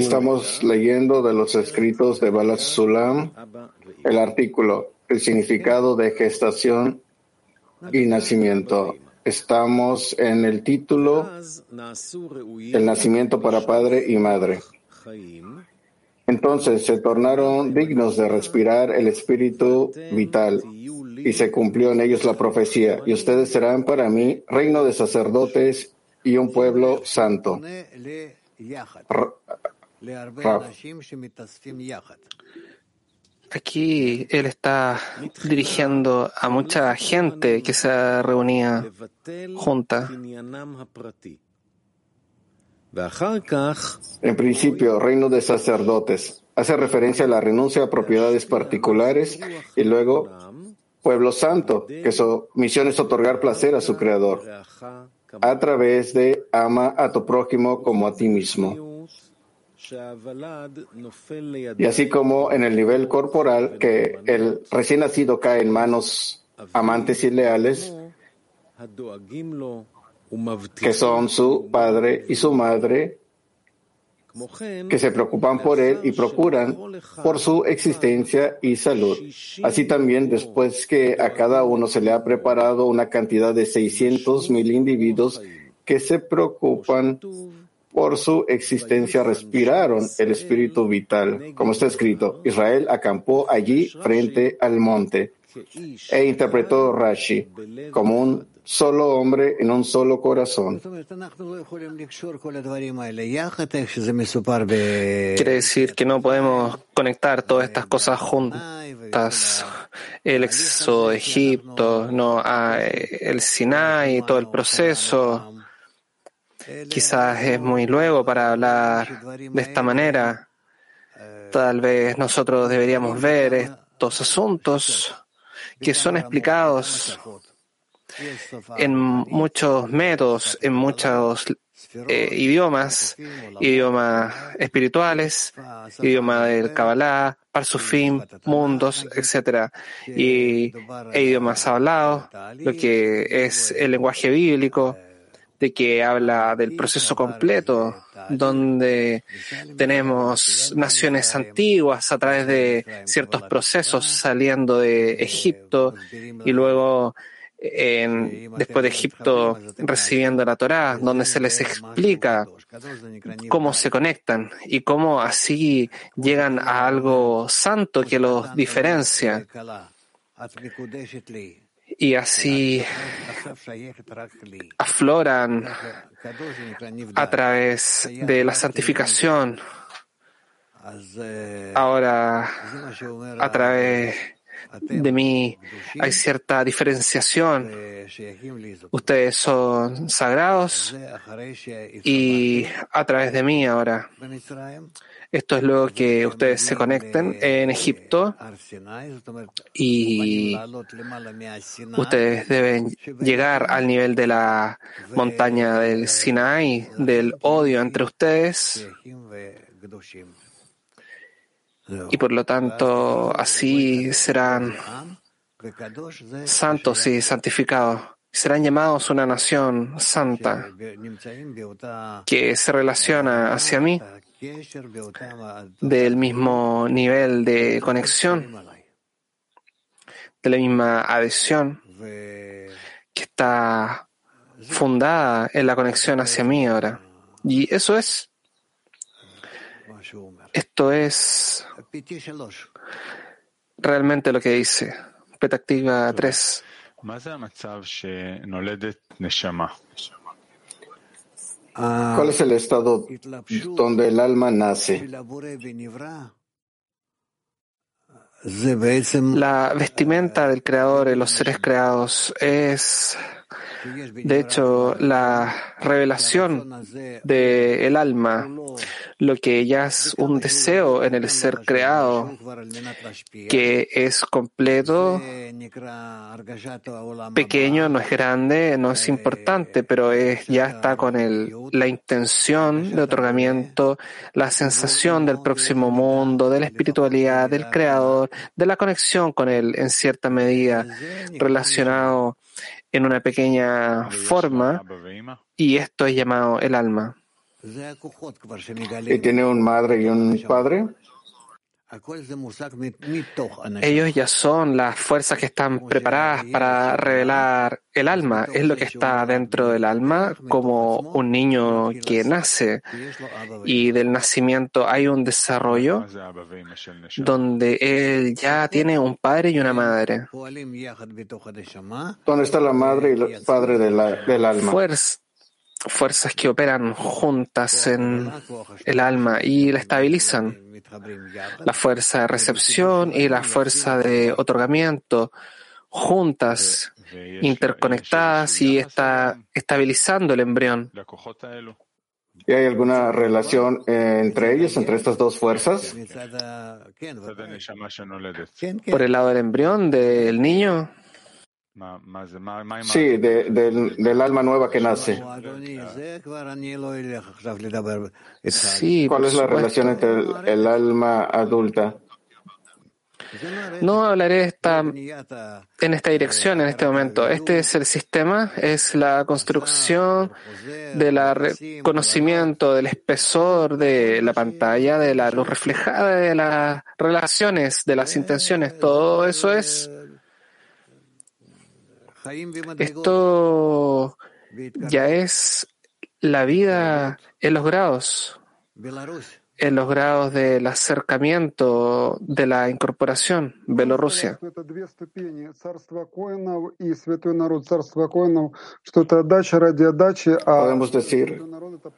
Estamos leyendo de los escritos de Balas Sulam el artículo El significado de gestación y nacimiento. Estamos en el título El nacimiento para padre y madre. Entonces se tornaron dignos de respirar el espíritu vital y se cumplió en ellos la profecía. Y ustedes serán para mí reino de sacerdotes y un pueblo santo. Aquí él está dirigiendo a mucha gente que se reunía junta. En principio, reino de sacerdotes. Hace referencia a la renuncia a propiedades particulares y luego pueblo santo, que su misión es otorgar placer a su creador a través de ama a tu prójimo como a ti mismo. Y así como en el nivel corporal, que el recién nacido cae en manos amantes y leales, que son su padre y su madre, que se preocupan por él y procuran por su existencia y salud. Así también, después que a cada uno se le ha preparado una cantidad de 600 mil individuos que se preocupan por su existencia respiraron el espíritu vital. Como está escrito, Israel acampó allí frente al monte e interpretó Rashi como un solo hombre en un solo corazón. Quiere decir que no podemos conectar todas estas cosas juntas. El éxodo de Egipto, no, el Sinai, todo el proceso Quizás es muy luego para hablar de esta manera. Tal vez nosotros deberíamos ver estos asuntos que son explicados en muchos métodos, en muchos eh, idiomas, idiomas espirituales, idioma del Kabbalah, Parsufim, mundos, etc. Y e idiomas hablados, lo que es el lenguaje bíblico, de que habla del proceso completo, donde tenemos naciones antiguas a través de ciertos procesos saliendo de Egipto y luego después de Egipto recibiendo la Torá, donde se les explica cómo se conectan y cómo así llegan a algo santo que los diferencia y así afloran a través de la santificación. Ahora, a través de mí hay cierta diferenciación. Ustedes son sagrados y a través de mí ahora. Esto es luego que ustedes se conecten en Egipto y ustedes deben llegar al nivel de la montaña del Sinai, del odio entre ustedes. Y por lo tanto, así serán santos y santificados. Serán llamados una nación santa que se relaciona hacia mí del mismo nivel de conexión, de la misma adhesión que está fundada en la conexión hacia mí ahora. Y eso es, esto es realmente lo que dice. Petactiva 3. ¿Cuál es el estado donde el alma nace? La vestimenta del Creador en los seres creados es de hecho, la revelación del alma, lo que ya es un deseo en el ser creado, que es completo, pequeño, no es grande, no es importante, pero es, ya está con el, la intención de otorgamiento, la sensación del próximo mundo, de la espiritualidad, del creador, de la conexión con él en cierta medida, relacionado en una pequeña forma y esto es llamado el alma. ¿Y tiene un madre y un padre? Ellos ya son las fuerzas que están preparadas para revelar el alma. Es lo que está dentro del alma, como un niño que nace y del nacimiento hay un desarrollo donde él ya tiene un padre y una madre. ¿Dónde está la madre y el padre del alma? Fuerzas que operan juntas en el alma y la estabilizan. La fuerza de recepción y la fuerza de otorgamiento juntas, interconectadas y está estabilizando el embrión. ¿Y hay alguna relación entre ellos, entre estas dos fuerzas? Por el lado del embrión, del niño. Sí, del, alma nueva que nace. Sí, ¿Cuál es la relación entre el, alma adulta? No hablaré esta, en esta dirección en este momento. Este es el sistema, es la construcción del conocimiento, del espesor de la pantalla, de la luz reflejada, de las relaciones, de las intenciones. Todo eso es esto ya es la vida en los grados, en los grados del acercamiento de la incorporación, Bielorrusia. Podemos decir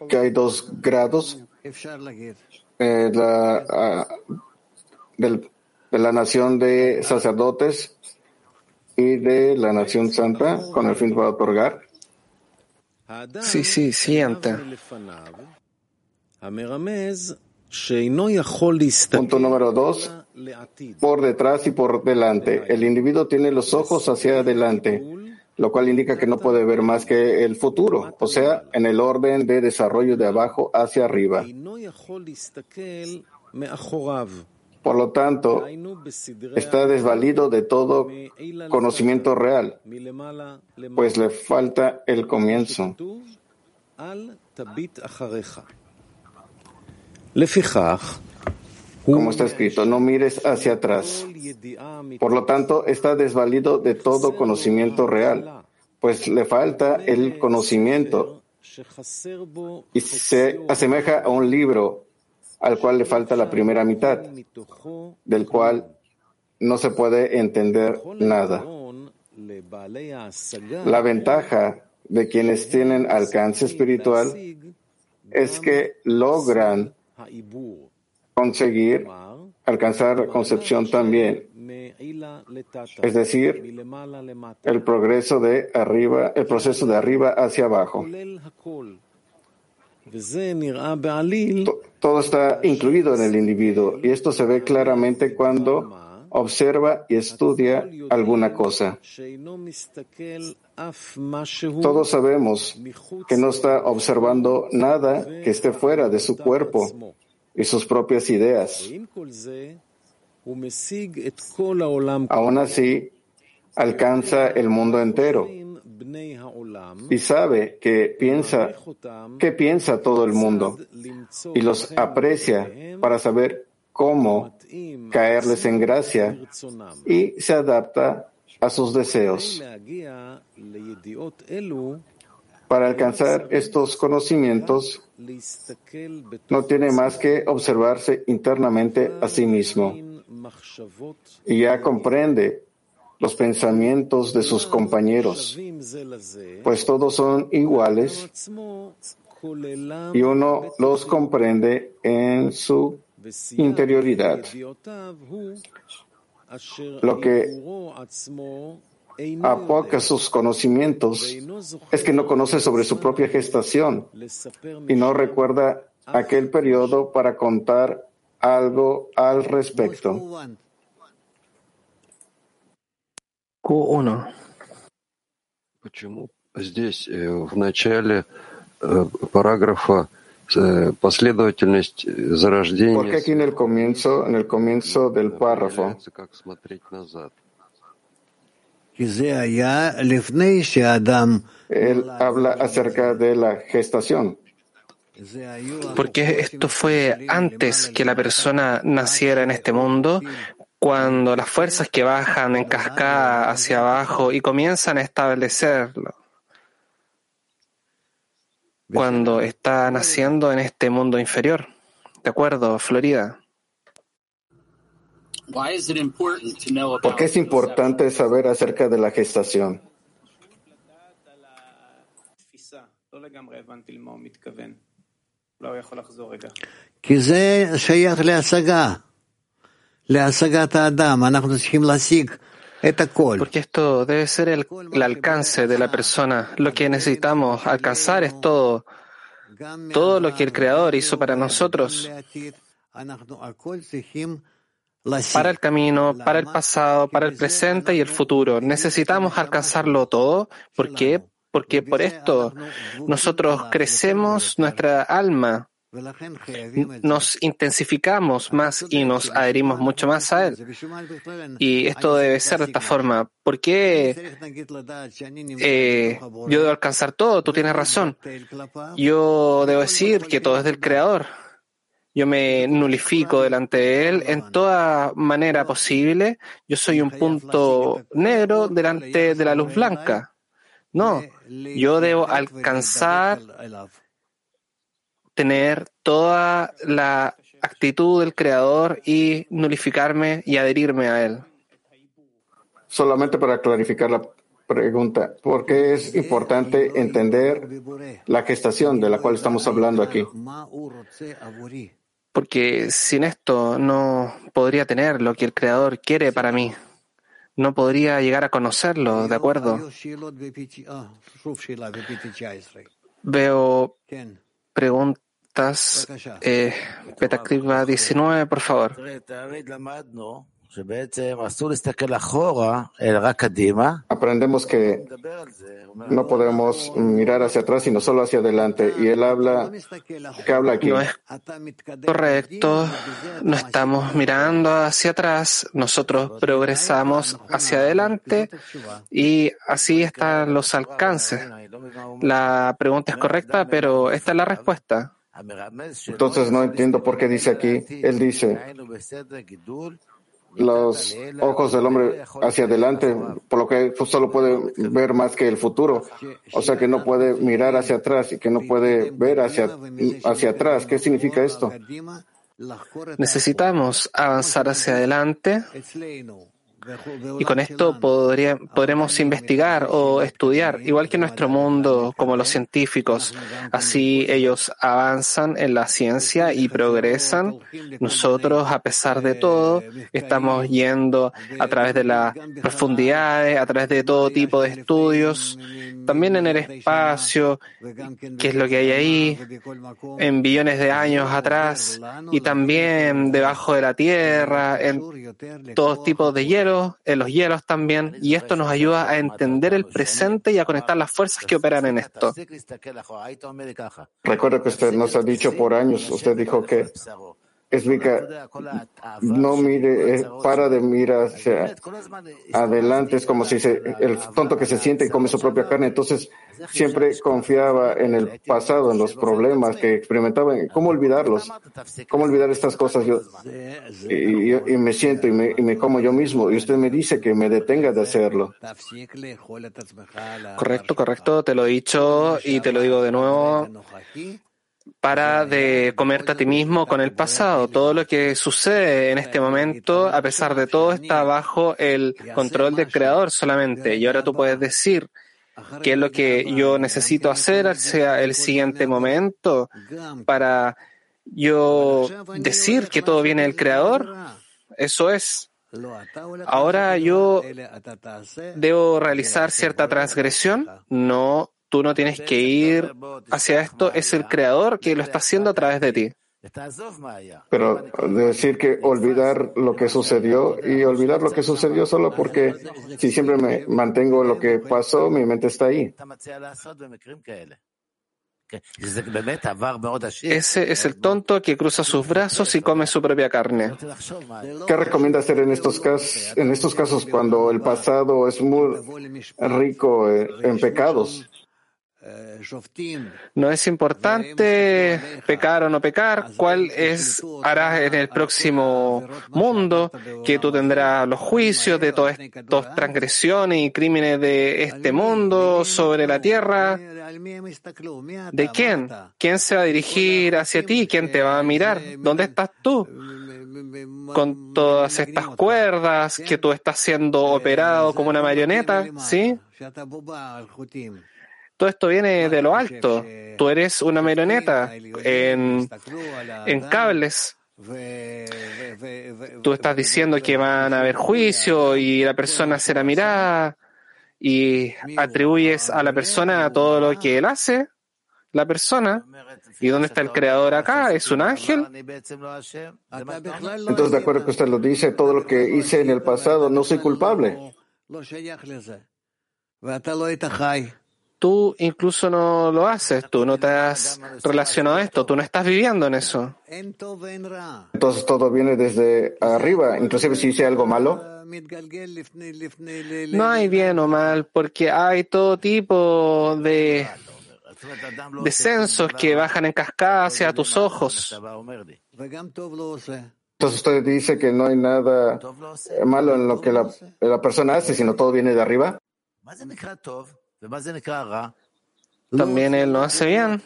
que hay dos grados eh, ah, de la nación de sacerdotes y de la Nación Santa con el fin de otorgar? Sí, sí, siguiente. Punto número dos, por detrás y por delante. El individuo tiene los ojos hacia adelante, lo cual indica que no puede ver más que el futuro, o sea, en el orden de desarrollo de abajo hacia arriba. Por lo tanto, está desvalido de todo conocimiento real, pues le falta el comienzo. Como está escrito, no mires hacia atrás. Por lo tanto, está desvalido de todo conocimiento real, pues le falta el conocimiento y se asemeja a un libro al cual le falta la primera mitad, del cual no se puede entender nada. La ventaja de quienes tienen alcance espiritual es que logran conseguir alcanzar concepción también, es decir, el progreso de arriba, el proceso de arriba hacia abajo. Todo está incluido en el individuo y esto se ve claramente cuando observa y estudia alguna cosa. Todos sabemos que no está observando nada que esté fuera de su cuerpo y sus propias ideas. Aún así, alcanza el mundo entero y sabe que piensa, que piensa todo el mundo y los aprecia para saber cómo caerles en gracia y se adapta a sus deseos. Para alcanzar estos conocimientos, no tiene más que observarse internamente a sí mismo. Y ya comprende los pensamientos de sus compañeros, pues todos son iguales y uno los comprende en su interioridad. Lo que apoca sus conocimientos es que no conoce sobre su propia gestación y no recuerda aquel periodo para contar algo al respecto. Q1. Почему здесь в начале параграфа последовательность зарождения Porque aquí en el comienzo, en el comienzo del párrafo, как смотреть назад. Él habla acerca de la gestación. Porque esto fue antes que la persona naciera en este mundo, cuando las fuerzas que bajan en cascada hacia abajo y comienzan a establecerlo, cuando está naciendo en este mundo inferior. ¿De acuerdo, Florida? ¿Por qué es importante saber acerca de la gestación? Porque esto debe ser el, alcance de la persona. Lo que necesitamos alcanzar es todo, todo lo que el Creador hizo para nosotros, para el camino, para el pasado, para el presente y el futuro. Necesitamos alcanzarlo todo. ¿Por qué? Porque por esto nosotros crecemos nuestra alma nos intensificamos más y nos adherimos mucho más a Él. Y esto debe ser de esta forma. ¿Por qué eh, yo debo alcanzar todo? Tú tienes razón. Yo debo decir que todo es del Creador. Yo me nulifico delante de Él en toda manera posible. Yo soy un punto negro delante de la luz blanca. No, yo debo alcanzar tener toda la actitud del Creador y nulificarme y adherirme a Él. Solamente para clarificar la pregunta, ¿por qué es importante entender la gestación de la cual estamos hablando aquí? Porque sin esto no podría tener lo que el Creador quiere para mí. No podría llegar a conocerlo, ¿de acuerdo? Veo preguntas eh, 19, por favor. Aprendemos que no podemos mirar hacia atrás, sino solo hacia adelante. Y él habla, ¿qué habla aquí? No es correcto, no estamos mirando hacia atrás, nosotros progresamos hacia adelante y así están los alcances. La pregunta es correcta, pero esta es la respuesta. Entonces no entiendo por qué dice aquí, él dice, los ojos del hombre hacia adelante, por lo que solo puede ver más que el futuro, o sea que no puede mirar hacia atrás y que no puede ver hacia, hacia atrás. ¿Qué significa esto? Necesitamos avanzar hacia adelante y con esto podría, podremos investigar o estudiar, igual que nuestro mundo, como los científicos. Así ellos avanzan en la ciencia y progresan. Nosotros, a pesar de todo, estamos yendo a través de las profundidades, a través de todo tipo de estudios, también en el espacio, que es lo que hay ahí, en billones de años atrás, y también debajo de la Tierra, en todos tipos de hielo en los hielos también, y esto nos ayuda a entender el presente y a conectar las fuerzas que operan en esto. Recuerda que usted nos ha dicho por años, usted dijo que explica, no mire, para de mirar hacia adelante, es como si se, el tonto que se siente y come su propia carne, entonces siempre confiaba en el pasado, en los problemas que experimentaba, ¿cómo olvidarlos? ¿Cómo olvidar estas cosas? Yo, y, me siento y me, y me como yo mismo, y usted me dice que me detenga de hacerlo. Correcto, correcto, te lo he dicho y te lo digo de nuevo para de comerte a ti mismo con el pasado. Todo lo que sucede en este momento, a pesar de todo, está bajo el control del creador solamente. Y ahora tú puedes decir qué es lo que yo necesito hacer hacia el siguiente momento para yo decir que todo viene del creador. Eso es. Ahora yo debo realizar cierta transgresión. No, Tú no tienes que ir hacia esto, es el creador que lo está haciendo a través de ti. Pero decir que olvidar lo que sucedió y olvidar lo que sucedió solo porque si siempre me mantengo en lo que pasó, mi mente está ahí. Ese es el tonto que cruza sus brazos y come su propia carne. ¿Qué recomienda hacer en estos casos, en estos casos cuando el pasado es muy rico en pecados? No es importante pecar o no pecar, cuál es harás en el próximo mundo, que tú tendrás los juicios de todas estas transgresiones y crímenes de este mundo sobre la tierra. ¿De quién? ¿Quién se va a dirigir hacia ti? ¿Quién te va a mirar? ¿Dónde estás tú? Con todas estas cuerdas que tú estás siendo operado como una marioneta, ¿sí? Todo esto viene de lo alto. Tú eres una marioneta en, en cables. Tú estás diciendo que van a haber juicio y la persona será mirada y atribuyes a la persona todo lo que él hace, la persona. ¿Y dónde está el creador acá? ¿Es un ángel? Entonces, de acuerdo que usted lo dice, todo lo que hice en el pasado, no soy culpable tú incluso no lo haces, tú no te has relacionado a esto, tú no estás viviendo en eso. Entonces todo viene desde arriba, inclusive si hice algo malo. No hay bien o mal, porque hay todo tipo de descensos que bajan en cascada hacia tus ojos. Entonces usted dice que no hay nada malo en lo que la, la persona hace, sino todo viene de arriba. También él no hace bien.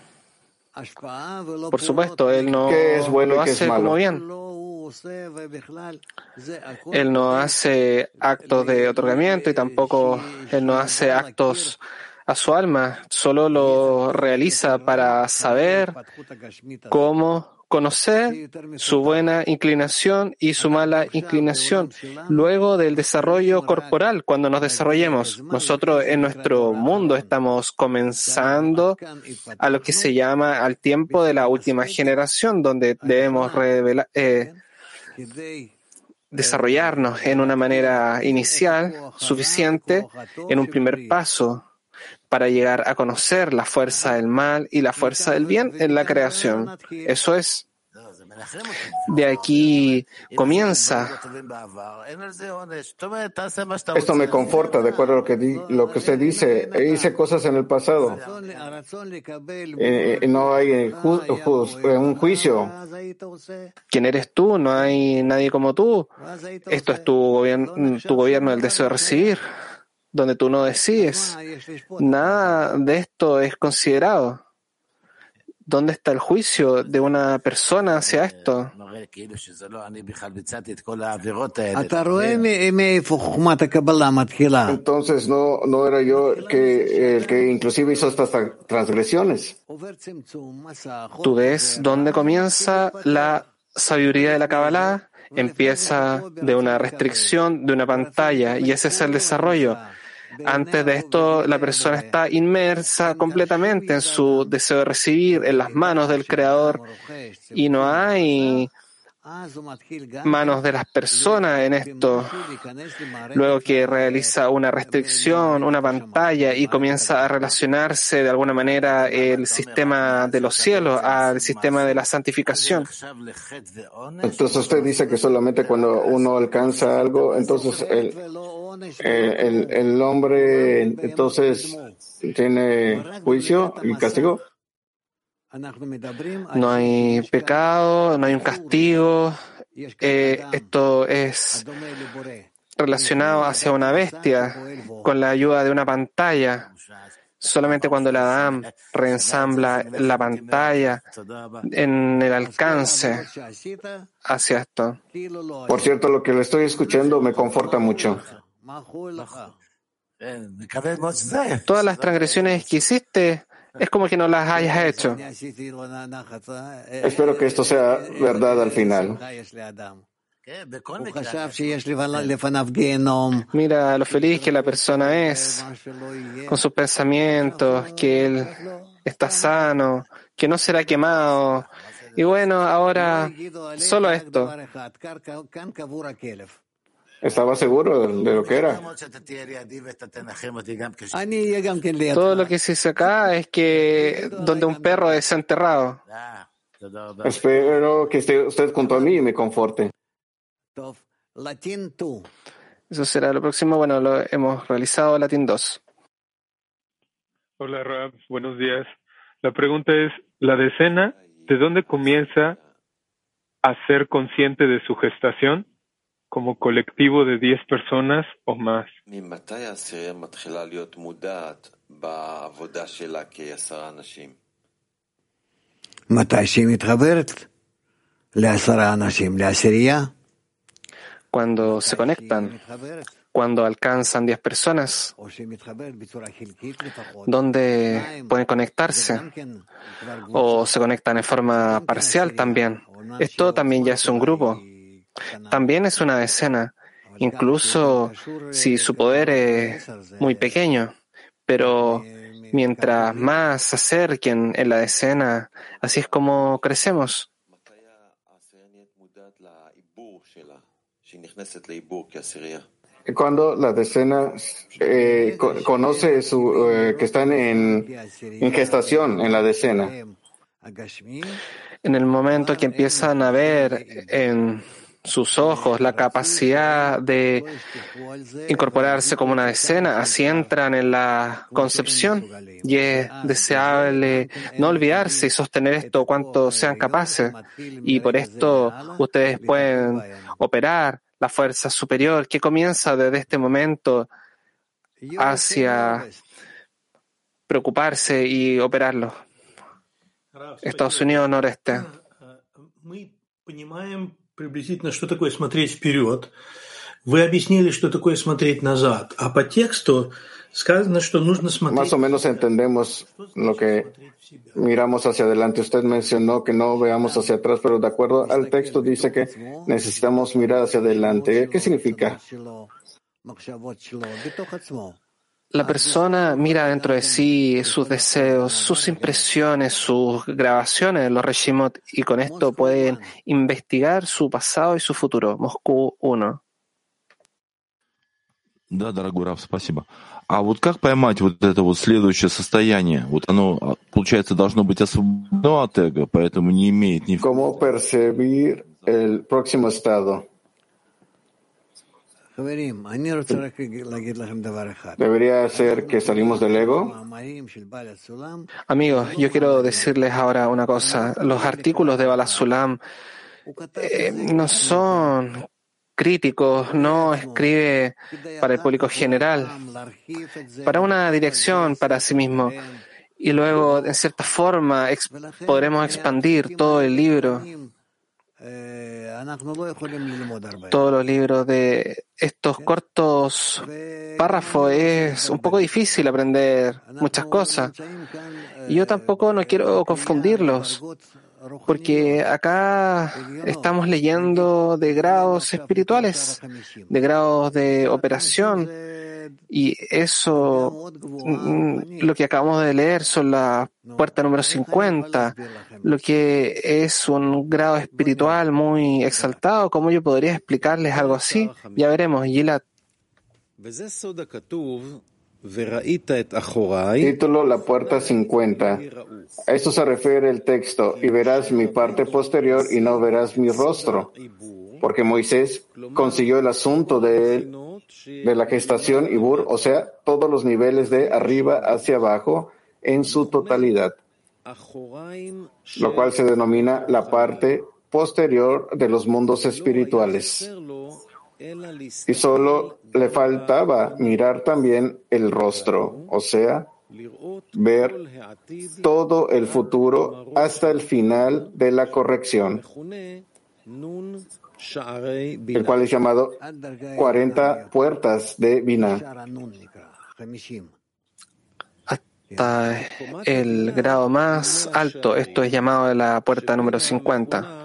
Por supuesto, él no es bueno lo hace como bien. Él no hace actos de otorgamiento y tampoco él no hace actos a su alma, solo lo realiza para saber cómo conocer su buena inclinación y su mala inclinación. Luego del desarrollo corporal, cuando nos desarrollemos, nosotros en nuestro mundo estamos comenzando a lo que se llama al tiempo de la última generación, donde debemos eh, desarrollarnos en una manera inicial suficiente en un primer paso para llegar a conocer la fuerza del mal y la fuerza del bien en la creación. Eso es. De aquí comienza. Esto me conforta, de acuerdo a lo que, lo que usted dice. Hice cosas en el pasado. Eh, no hay un juicio. ¿Quién eres tú? No hay nadie como tú. Esto es tu, gobierno, tu gobierno, el deseo de recibir donde tú no decides. Nada de esto es considerado. ¿Dónde está el juicio de una persona hacia esto? Entonces no, no era yo que, el que inclusive hizo estas transgresiones. ¿Tú ves dónde comienza la sabiduría de la Kabbalah? Empieza de una restricción, de una pantalla, y ese es el desarrollo. Antes de esto, la persona está inmersa completamente en su deseo de recibir, en las manos del Creador, y no hay manos de las personas en esto. Luego que realiza una restricción, una pantalla y comienza a relacionarse de alguna manera el sistema de los cielos al sistema de la santificación. Entonces usted dice que solamente cuando uno alcanza algo, entonces el, el, el hombre entonces tiene juicio y castigo. No hay pecado, no hay un castigo. Eh, esto es relacionado hacia una bestia con la ayuda de una pantalla. Solamente cuando el Adam reensambla la pantalla en el alcance hacia esto. Por cierto, lo que le estoy escuchando me conforta mucho. Todas las transgresiones que hiciste es como que no las hayas hecho. Espero que esto sea verdad al final. Mira lo feliz que la persona es con sus pensamientos, que él está sano, que no será quemado. Y bueno, ahora solo esto. Estaba seguro de lo que era. Todo lo que se dice acá es que donde un perro es enterrado. Espero que esté usted junto a mí y me conforte. Eso será lo próximo. Bueno, lo hemos realizado Latín 2. Hola, Rab. Buenos días. La pregunta es, ¿la decena de dónde comienza a ser consciente de su gestación? Como colectivo de 10 personas o más. Cuando se conectan, cuando alcanzan 10 personas, donde pueden conectarse o se conectan en forma parcial también. Esto también ya es un grupo. También es una decena, incluso si su poder es muy pequeño, pero mientras más se acerquen en la decena, así es como crecemos. Cuando la decena eh, conoce su, eh, que están en, en gestación en la decena. En el momento que empiezan a ver en sus ojos, la capacidad de incorporarse como una decena, así entran en la concepción y es deseable no olvidarse y sostener esto cuanto sean capaces. Y por esto ustedes pueden operar la fuerza superior que comienza desde este momento hacia preocuparse y operarlo. Estados Unidos noreste. Приблизительно, что такое смотреть вперед. Вы объяснили, что такое смотреть назад. А по тексту сказано, что нужно смотреть... Más o menos entendemos lo que miramos hacia adelante. Usted mencionó que no veamos hacia atrás, pero de acuerdo al texto dice que necesitamos mirar hacia adelante. ¿Qué significa? La persona mira dentro de sí sus deseos, sus impresiones, sus grabaciones, los Reshimot, y con esto pueden investigar su pasado y su futuro. Moscú 1. Да, дорогой Раф, спасибо. А вот как поймать вот это вот следующее состояние? Вот оно, получается, должно быть освобождено от эго, поэтому не имеет ни... ¿Cómo percibir el próximo estado? Debería ser que salimos del ego. Amigos, yo quiero decirles ahora una cosa. Los artículos de Balasulam eh, no son críticos, no escribe para el público general, para una dirección para sí mismo. Y luego, en cierta forma, podremos expandir todo el libro todos los libros de estos cortos párrafos es un poco difícil aprender muchas cosas. Y yo tampoco no quiero confundirlos, porque acá estamos leyendo de grados espirituales, de grados de operación, y eso, mm, lo que acabamos de leer son la puerta número 50, lo que es un grado espiritual muy exaltado. ¿Cómo yo podría explicarles algo así? Ya veremos, Gilat. Título La puerta 50. A esto se refiere el texto, y verás mi parte posterior y no verás mi rostro, porque Moisés consiguió el asunto de él de la gestación y bur, o sea, todos los niveles de arriba hacia abajo en su totalidad, lo cual se denomina la parte posterior de los mundos espirituales. Y solo le faltaba mirar también el rostro, o sea, ver todo el futuro hasta el final de la corrección el cual es llamado 40 puertas de Binah. Hasta el grado más alto, esto es llamado la puerta número 50.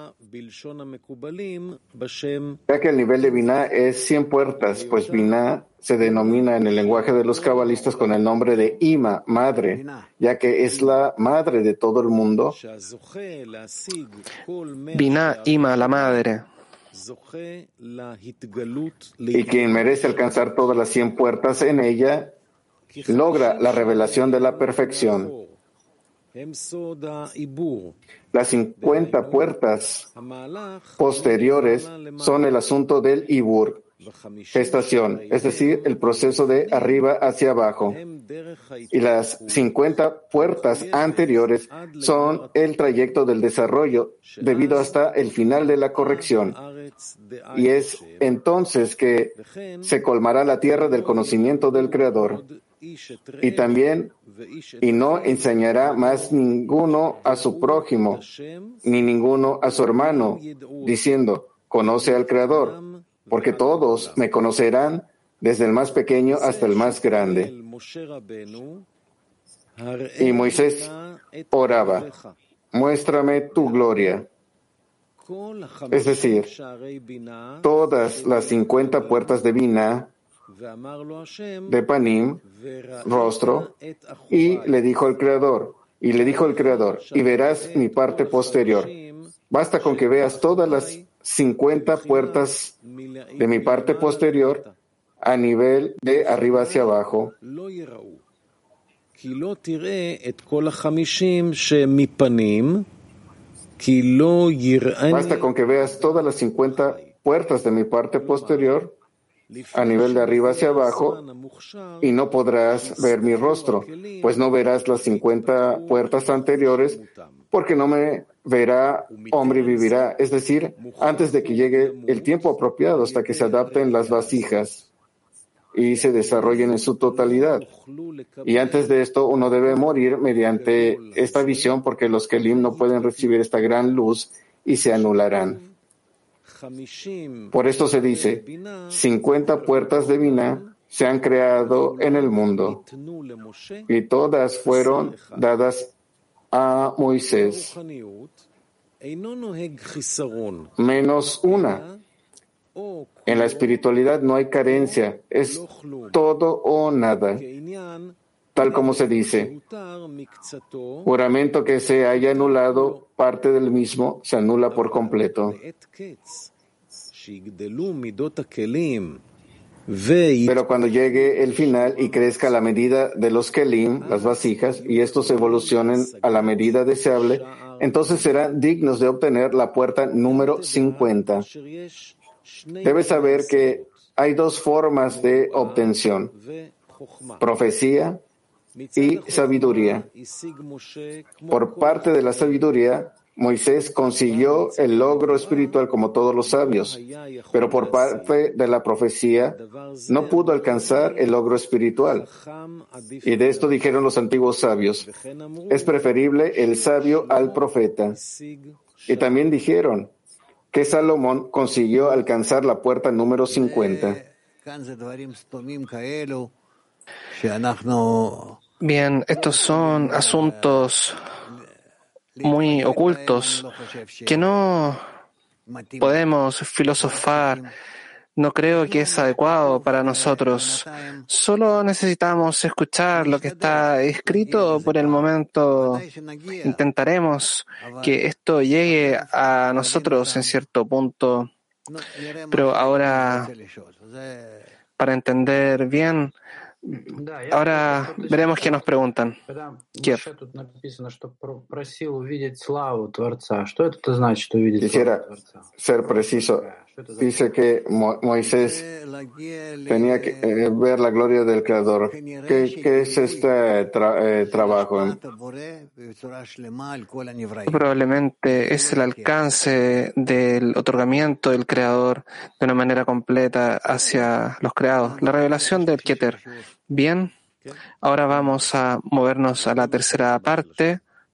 Ya que el nivel de Binah es 100 puertas, pues Binah se denomina en el lenguaje de los cabalistas con el nombre de Ima, madre, ya que es la madre de todo el mundo. Binah, Ima, la madre Y quien merece alcanzar todas las cien puertas en ella, logra la revelación de la perfección. Las cincuenta puertas posteriores son el asunto del Ibur, gestación, es decir, el proceso de arriba hacia abajo. Y las 50 puertas anteriores son el trayecto del desarrollo debido hasta el final de la corrección. Y es entonces que se colmará la tierra del conocimiento del Creador. Y también, y no enseñará más ninguno a su prójimo, ni ninguno a su hermano, diciendo, conoce al Creador porque todos me conocerán desde el más pequeño hasta el más grande. Y Moisés oraba, muéstrame tu gloria. Es decir, todas las cincuenta puertas de Bina, de Panim, rostro, y le dijo al Creador, y le dijo el Creador, y verás mi parte posterior. Basta con que veas todas las 50 puertas de mi parte posterior a nivel de arriba hacia abajo. Basta con que veas todas las 50 puertas de mi parte posterior a nivel de arriba hacia abajo y no podrás ver mi rostro, pues no verás las 50 puertas anteriores porque no me verá, hombre vivirá, es decir, antes de que llegue el tiempo apropiado hasta que se adapten las vasijas y se desarrollen en su totalidad. Y antes de esto, uno debe morir mediante esta visión porque los Kelim no pueden recibir esta gran luz y se anularán. Por esto se dice, 50 puertas de Binah se han creado en el mundo y todas fueron dadas a Moisés, menos una. En la espiritualidad no hay carencia, es todo o nada, tal como se dice. Juramento que se haya anulado parte del mismo se anula por completo. Pero cuando llegue el final y crezca la medida de los kelim, las vasijas, y estos evolucionen a la medida deseable, entonces serán dignos de obtener la puerta número 50. Debes saber que hay dos formas de obtención, profecía y sabiduría. Por parte de la sabiduría, Moisés consiguió el logro espiritual como todos los sabios, pero por parte de la profecía no pudo alcanzar el logro espiritual. Y de esto dijeron los antiguos sabios, es preferible el sabio al profeta. Y también dijeron que Salomón consiguió alcanzar la puerta número 50. Bien, estos son asuntos muy ocultos que no podemos filosofar. No creo que es adecuado para nosotros. Solo necesitamos escuchar lo que está escrito por el momento. Intentaremos que esto llegue a nosotros en cierto punto. Pero ahora, para entender bien, Ahora veremos qué nos preguntan. Quisiera ser preciso. Dice que Moisés tenía que eh, ver la gloria del Creador. ¿Qué, es este eh, trabajo? Probablemente es el alcance del otorgamiento del Creador de una manera completa hacia los creados. La revelación del Keter. Bien, ahora vamos a movernos a la tercera parte